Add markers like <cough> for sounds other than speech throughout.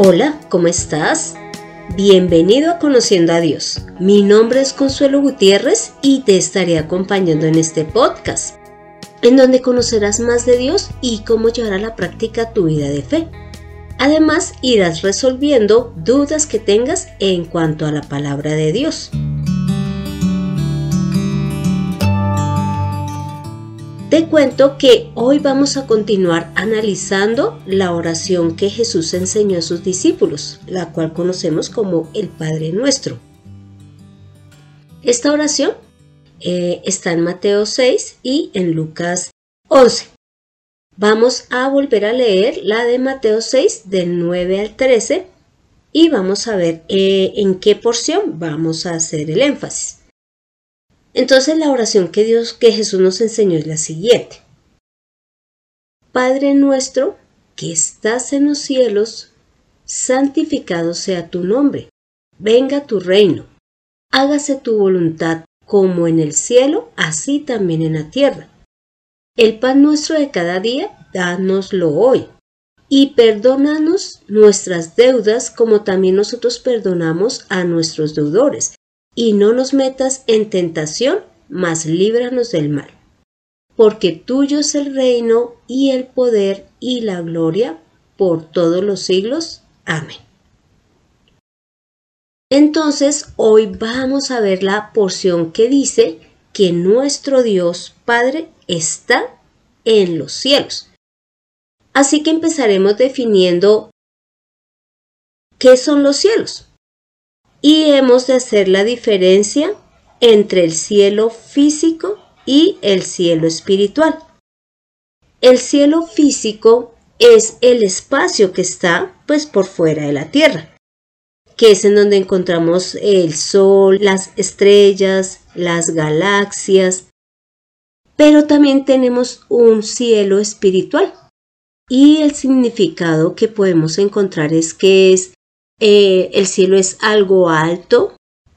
Hola, ¿cómo estás? Bienvenido a Conociendo a Dios. Mi nombre es Consuelo Gutiérrez y te estaré acompañando en este podcast, en donde conocerás más de Dios y cómo llevar a la práctica tu vida de fe. Además, irás resolviendo dudas que tengas en cuanto a la palabra de Dios. Te cuento que hoy vamos a continuar analizando la oración que Jesús enseñó a sus discípulos, la cual conocemos como el Padre Nuestro. Esta oración eh, está en Mateo 6 y en Lucas 11. Vamos a volver a leer la de Mateo 6 del 9 al 13 y vamos a ver eh, en qué porción vamos a hacer el énfasis. Entonces la oración que Dios, que Jesús nos enseñó es la siguiente. Padre nuestro que estás en los cielos, santificado sea tu nombre, venga tu reino, hágase tu voluntad como en el cielo, así también en la tierra. El pan nuestro de cada día, dánoslo hoy. Y perdónanos nuestras deudas como también nosotros perdonamos a nuestros deudores y no nos metas en tentación, mas líbranos del mal. Porque tuyo es el reino y el poder y la gloria por todos los siglos. Amén. Entonces, hoy vamos a ver la porción que dice que nuestro Dios Padre está en los cielos. Así que empezaremos definiendo qué son los cielos y hemos de hacer la diferencia entre el cielo físico y el cielo espiritual. El cielo físico es el espacio que está pues por fuera de la tierra, que es en donde encontramos el sol, las estrellas, las galaxias, pero también tenemos un cielo espiritual. Y el significado que podemos encontrar es que es eh, el cielo es algo alto,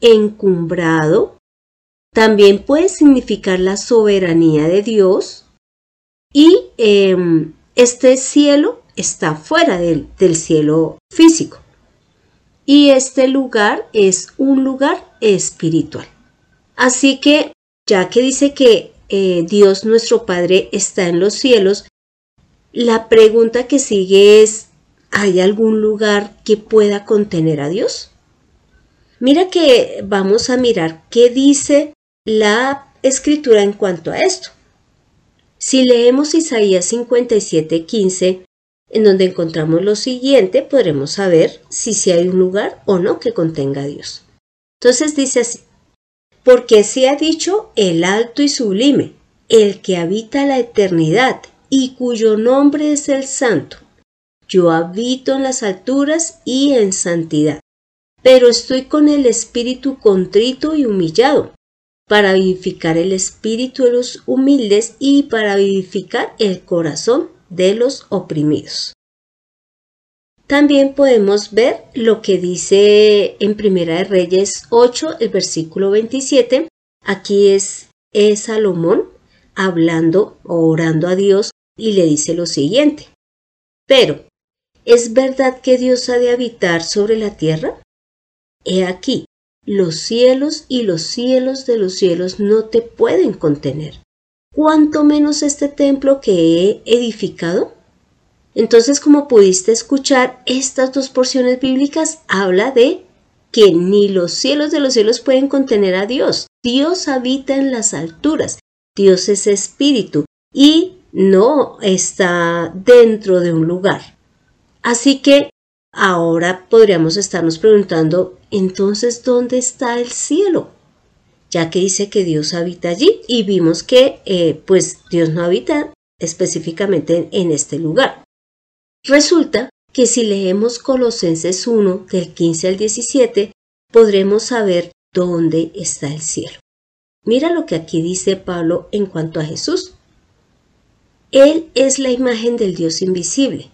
encumbrado. También puede significar la soberanía de Dios. Y em, este cielo está fuera del, cielo físico. Y este lugar es un lugar espiritual. Así que, ya que dice que eh, Dios nuestro Padre está en los cielos, la pregunta que sigue es, ¿Hay algún lugar que pueda contener a Dios? Mira que vamos a mirar qué dice la escritura en cuanto a esto. Si leemos Isaías 57:15, en donde encontramos lo siguiente, podremos saber si, si hay un lugar o no que contenga a Dios. Entonces dice así, porque se ha dicho el alto y sublime, el que habita la eternidad y cuyo nombre es el santo. Yo habito en las alturas y en santidad, pero estoy con el espíritu contrito y humillado, para vivificar el espíritu de los humildes y para vivificar el corazón de los oprimidos. También podemos ver lo que dice en Primera de Reyes 8, el versículo 27. Aquí es, es Salomón hablando o orando a Dios y le dice lo siguiente. Pero ¿Es verdad que Dios ha de habitar sobre la tierra? He aquí, los cielos y los cielos de los cielos no te pueden contener. ¿Cuánto menos este templo que he edificado? Entonces, como pudiste escuchar, estas dos porciones bíblicas habla de que ni los cielos de los cielos pueden contener a Dios. Dios habita en las alturas. Dios es espíritu y no está dentro de un lugar. Así que ahora podríamos estarnos preguntando, entonces, ¿dónde está el cielo? Ya que dice que Dios habita allí y vimos que eh, pues Dios no habita específicamente en este lugar. Resulta que si leemos Colosenses 1 del 15 al 17, podremos saber dónde está el cielo. Mira lo que aquí dice Pablo en cuanto a Jesús. Él es la imagen del Dios invisible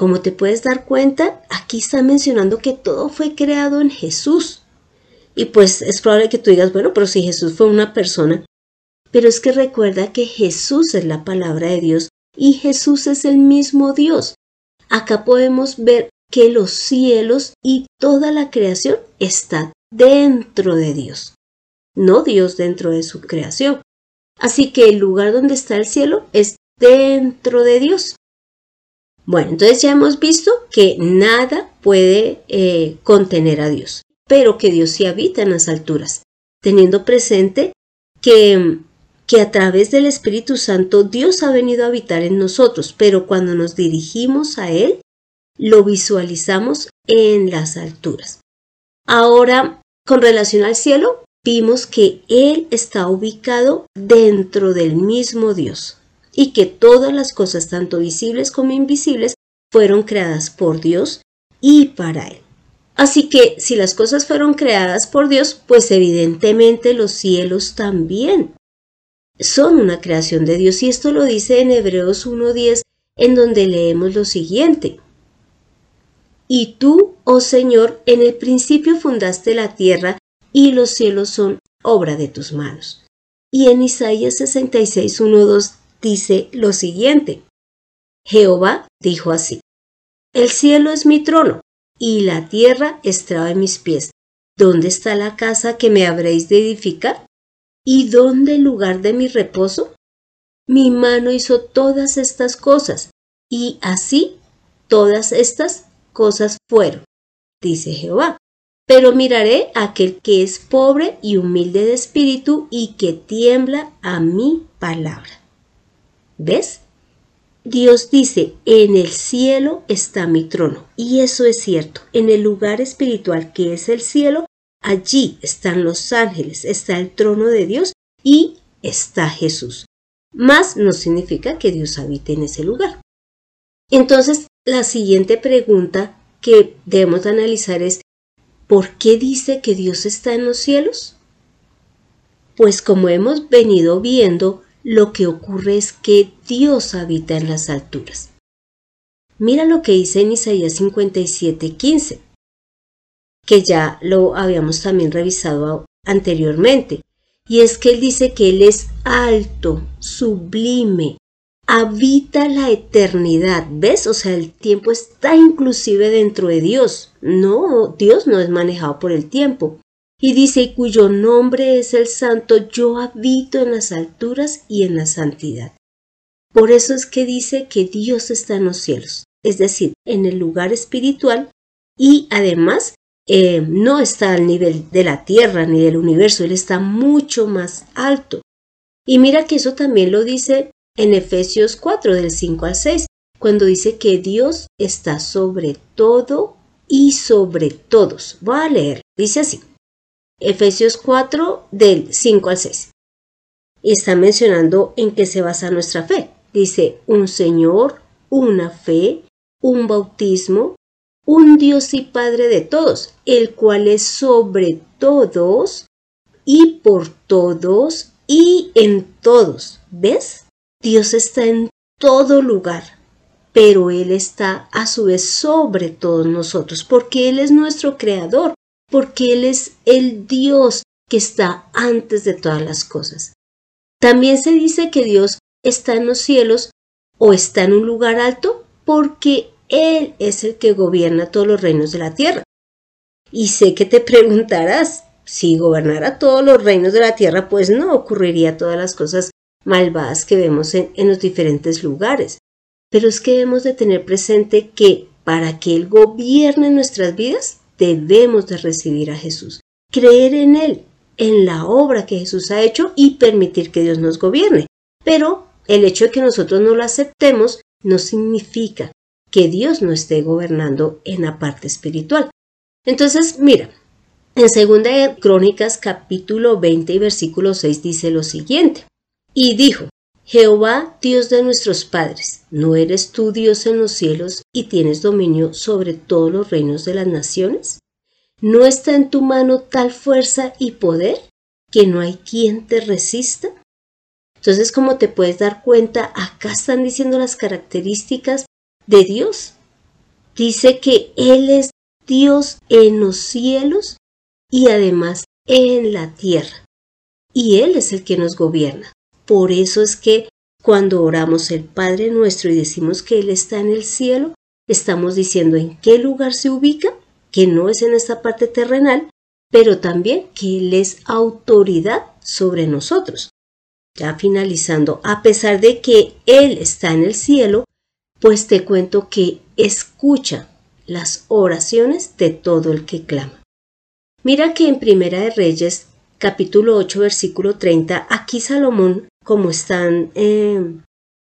Como te puedes dar cuenta, aquí está mencionando que todo fue creado en Jesús. Y pues es probable que tú digas, bueno, pero si Jesús fue una persona, pero es que recuerda que Jesús es la palabra de Dios y Jesús es el mismo Dios. Acá podemos ver que los cielos y toda la creación está dentro de Dios, no Dios dentro de su creación. Así que el lugar donde está el cielo es dentro de Dios. Bueno, entonces ya hemos visto que nada puede eh, contener a Dios, pero que Dios sí habita en las alturas, teniendo presente que, que a través del Espíritu Santo Dios ha venido a habitar en nosotros, pero cuando nos dirigimos a Él, lo visualizamos en las alturas. Ahora, con relación al cielo, vimos que Él está ubicado dentro del mismo Dios y que todas las cosas, tanto visibles como invisibles, fueron creadas por Dios y para Él. Así que si las cosas fueron creadas por Dios, pues evidentemente los cielos también son una creación de Dios. Y esto lo dice en Hebreos 1.10, en donde leemos lo siguiente. Y tú, oh Señor, en el principio fundaste la tierra y los cielos son obra de tus manos. Y en Isaías 66, 2 dice lo siguiente. Jehová dijo así, El cielo es mi trono y la tierra estraba en mis pies. ¿Dónde está la casa que me habréis de edificar? ¿Y dónde el lugar de mi reposo? Mi mano hizo todas estas cosas, y así todas estas cosas fueron, dice Jehová. Pero miraré a aquel que es pobre y humilde de espíritu y que tiembla a mi palabra. ¿Ves? Dios dice, en el cielo está mi trono. Y eso es cierto. En el lugar espiritual que es el cielo, allí están los ángeles, está el trono de Dios y está Jesús. Más no significa que Dios habite en ese lugar. Entonces, la siguiente pregunta que debemos analizar es, ¿por qué dice que Dios está en los cielos? Pues como hemos venido viendo, lo que ocurre es que Dios habita en las alturas. Mira lo que dice en Isaías 57:15, que ya lo habíamos también revisado anteriormente, y es que él dice que Él es alto, sublime, habita la eternidad, ¿ves? O sea, el tiempo está inclusive dentro de Dios. No, Dios no es manejado por el tiempo. Y dice, y cuyo nombre es el santo, yo habito en las alturas y en la santidad. Por eso es que dice que Dios está en los cielos, es decir, en el lugar espiritual y además eh, no está al nivel de la tierra ni del universo, Él está mucho más alto. Y mira que eso también lo dice en Efesios 4 del 5 al 6, cuando dice que Dios está sobre todo y sobre todos. Voy a leer, dice así. Efesios 4 del 5 al 6. Y está mencionando en qué se basa nuestra fe. Dice un Señor, una fe, un bautismo, un Dios y Padre de todos, el cual es sobre todos y por todos y en todos. ¿Ves? Dios está en todo lugar, pero Él está a su vez sobre todos nosotros, porque Él es nuestro creador, porque Él es el Dios que está antes de todas las cosas. También se dice que Dios está en los cielos o está en un lugar alto porque Él es el que gobierna todos los reinos de la tierra. Y sé que te <laughs> preguntarás, si gobernara todos los reinos de la tierra, pues no ocurriría todas las cosas malvadas que vemos en, los diferentes lugares. Pero es que debemos de tener presente que para que Él gobierne nuestras vidas, debemos de recibir a Jesús, creer en Él, en la obra que Jesús ha hecho y permitir que Dios nos gobierne. Pero el hecho de que nosotros no lo aceptemos no significa que Dios no esté gobernando en la parte espiritual. Entonces, mira, en 2 Crónicas capítulo 20 y versículo 6 dice lo siguiente. Y dijo, Jehová, Dios de nuestros padres, ¿no eres tú Dios en los cielos y tienes dominio sobre todos los reinos de las naciones? ¿No está en tu mano tal fuerza y poder que no hay quien te resista? Entonces, como te puedes dar cuenta, acá están diciendo las características de Dios. Dice que Él es Dios en los cielos y además en la tierra. Y Él es el que nos gobierna. Por eso es que cuando oramos el Padre nuestro y decimos que Él está en el cielo, estamos diciendo en qué lugar se ubica, que no es en esta parte terrenal, pero también que Él es autoridad sobre nosotros. Ya finalizando, a pesar de que Él está en el cielo, pues te cuento que escucha las oraciones de todo el que clama. Mira que en Primera de Reyes, capítulo 8, versículo 30, aquí Salomón, como están, eh,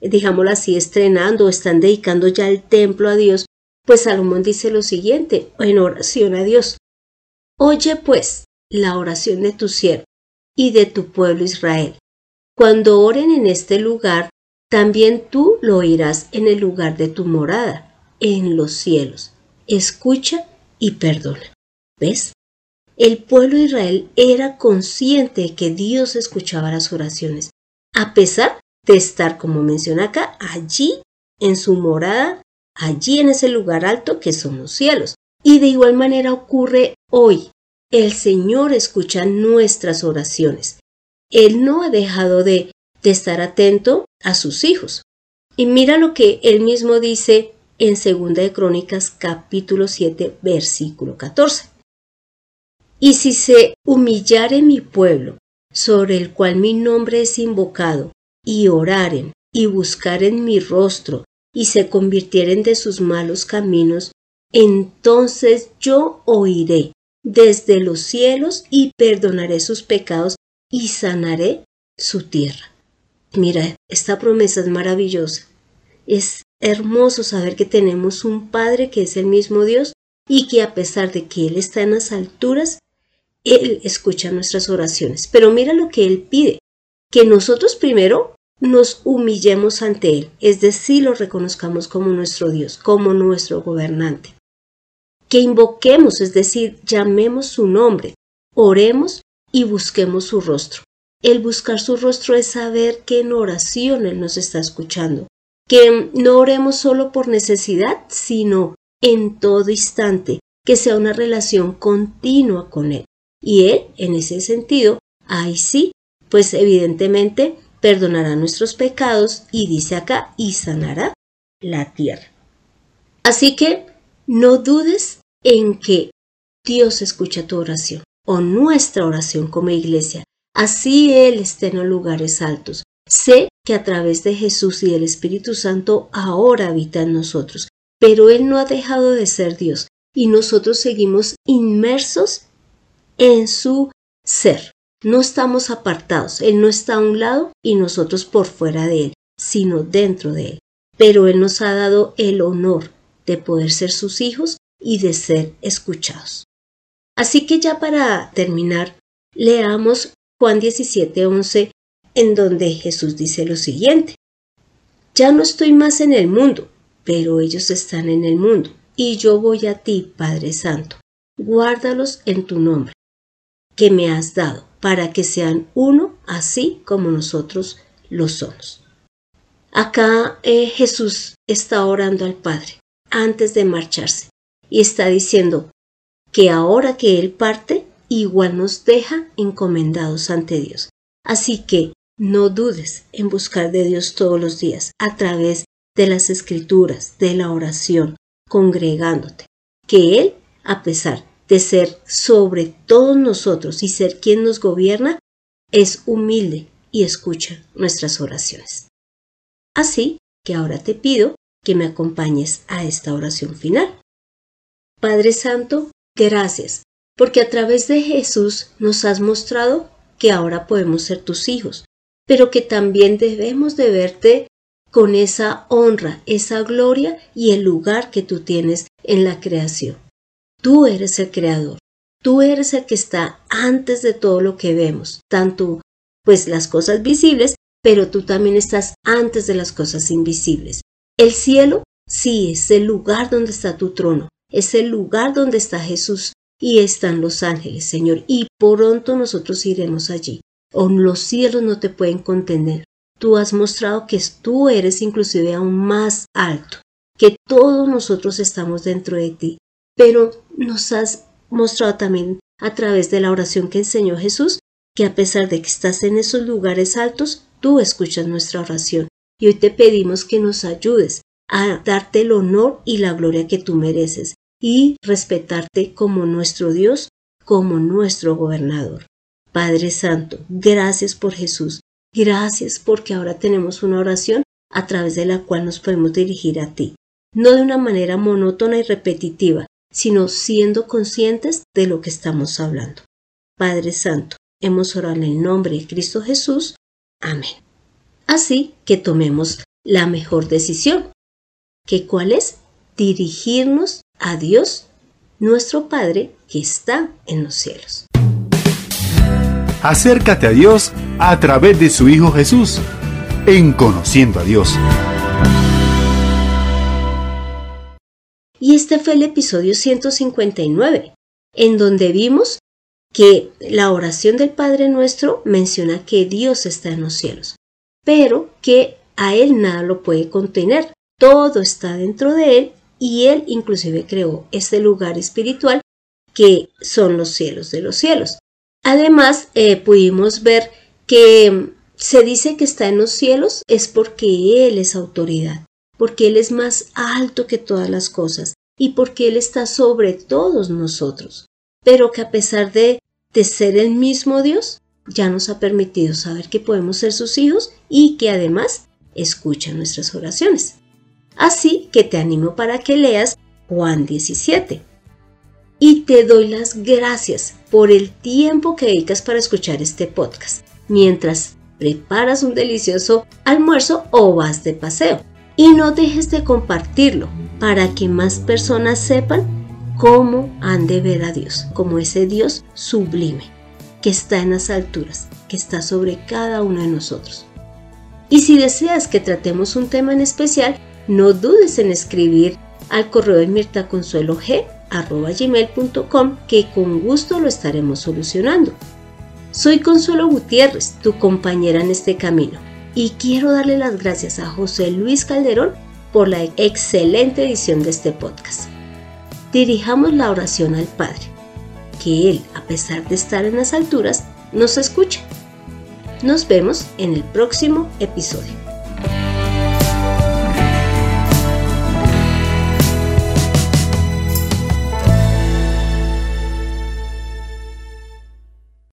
digámoslo así, estrenando, están dedicando ya el templo a Dios, pues Salomón dice lo siguiente en oración a Dios. Oye pues la oración de tu siervo y de tu pueblo Israel. Cuando oren en este lugar, también tú lo oirás en el lugar de tu morada, en los cielos. Escucha y perdona. ¿Ves? El pueblo de Israel era consciente de que Dios escuchaba las oraciones, a pesar de estar, como menciona acá, allí en su morada, allí en ese lugar alto que son los cielos. Y de igual manera ocurre hoy. El Señor escucha nuestras oraciones. Él no ha dejado de, de estar atento a sus hijos. Y mira lo que él mismo dice en 2 de Crónicas capítulo 7 versículo 14. Y si se humillare mi pueblo, sobre el cual mi nombre es invocado, y oraren y buscaren mi rostro, y se convirtieren de sus malos caminos, entonces yo oiré desde los cielos y perdonaré sus pecados y sanaré su tierra. Mira, esta promesa es maravillosa. Es hermoso saber que tenemos un Padre que es el mismo Dios y que a pesar de que Él está en las alturas, Él escucha nuestras oraciones. Pero mira lo que Él pide, que nosotros primero nos humillemos ante Él, es decir, lo reconozcamos como nuestro Dios, como nuestro gobernante que invoquemos, es decir, llamemos su nombre, oremos y busquemos su rostro. El buscar su rostro es saber que en oración Él nos está escuchando, que no oremos solo por necesidad, sino en todo instante, que sea una relación continua con Él. Y Él, en ese sentido, ahí sí, pues evidentemente perdonará nuestros pecados y dice acá, y sanará la tierra. Así que no dudes en que Dios escucha tu oración o nuestra oración como iglesia. Así Él esté en los lugares altos. Sé que a través de Jesús y del Espíritu Santo ahora habita en nosotros, pero Él no ha dejado de ser Dios y nosotros seguimos inmersos en su ser. No estamos apartados, Él no está a un lado y nosotros por fuera de Él, sino dentro de Él. Pero Él nos ha dado el honor de poder ser sus hijos y de ser escuchados. Así que ya para terminar, leamos Juan 17:11, en donde Jesús dice lo siguiente. Ya no estoy más en el mundo, pero ellos están en el mundo, y yo voy a ti, Padre Santo. Guárdalos en tu nombre, que me has dado, para que sean uno, así como nosotros lo somos. Acá eh, Jesús está orando al Padre antes de marcharse y está diciendo que ahora que Él parte, igual nos deja encomendados ante Dios. Así que no dudes en buscar de Dios todos los días a través de las escrituras, de la oración, congregándote, que Él, a pesar de ser sobre todos nosotros y ser quien nos gobierna, es humilde y escucha nuestras oraciones. Así que ahora te pido que me acompañes a esta oración final. Padre Santo, gracias, porque a través de Jesús nos has mostrado que ahora podemos ser tus hijos, pero que también debemos de verte con esa honra, esa gloria y el lugar que tú tienes en la creación. Tú eres el creador, tú eres el que está antes de todo lo que vemos, tanto pues las cosas visibles, pero tú también estás antes de las cosas invisibles. El cielo sí es el lugar donde está tu trono, es el lugar donde está Jesús y están los ángeles, Señor, y pronto nosotros iremos allí. O los cielos no te pueden contener. Tú has mostrado que tú eres inclusive aún más alto, que todos nosotros estamos dentro de ti, pero nos has mostrado también a través de la oración que enseñó Jesús, que a pesar de que estás en esos lugares altos, tú escuchas nuestra oración. Y hoy te pedimos que nos ayudes a darte el honor y la gloria que tú mereces y respetarte como nuestro Dios, como nuestro gobernador. Padre Santo, gracias por Jesús. Gracias porque ahora tenemos una oración a través de la cual nos podemos dirigir a ti, no de una manera monótona y repetitiva, sino siendo conscientes de lo que estamos hablando. Padre Santo, hemos orado en el nombre de Cristo Jesús. Amén. Así que tomemos la mejor decisión, que cuál es dirigirnos a Dios, nuestro Padre que está en los cielos. Acércate a Dios a través de su Hijo Jesús, en conociendo a Dios. Y este fue el episodio 159, en donde vimos que la oración del Padre nuestro menciona que Dios está en los cielos, pero que a Él nada lo puede contener, todo está dentro de Él y Él inclusive creó este lugar espiritual que son los cielos de los cielos. Además, eh, pudimos ver que se dice que está en los cielos es porque Él es autoridad, porque Él es más alto que todas las cosas y porque Él está sobre todos nosotros, pero que a pesar de, de ser el mismo Dios, ya nos ha permitido saber que podemos ser sus hijos y que además escucha nuestras oraciones. Así que te animo para que leas Juan 17 y te doy las gracias por el tiempo que dedicas para escuchar este podcast, mientras preparas un delicioso almuerzo o vas de paseo. Y no dejes de compartirlo para que más personas sepan cómo han de ver a Dios, como ese Dios sublime, que está en las alturas, que está sobre cada uno de nosotros. Y si deseas que tratemos un tema en especial, no dudes en escribir al correo de Mirta Consuelo G gmail.com que con gusto lo estaremos solucionando. Soy Consuelo Gutiérrez, tu compañera en este camino, y quiero darle las gracias a José Luis Calderón por la excelente edición de este podcast. Dirijamos la oración al Padre, que Él, a pesar de estar en las alturas, nos escucha. Nos vemos en el próximo episodio.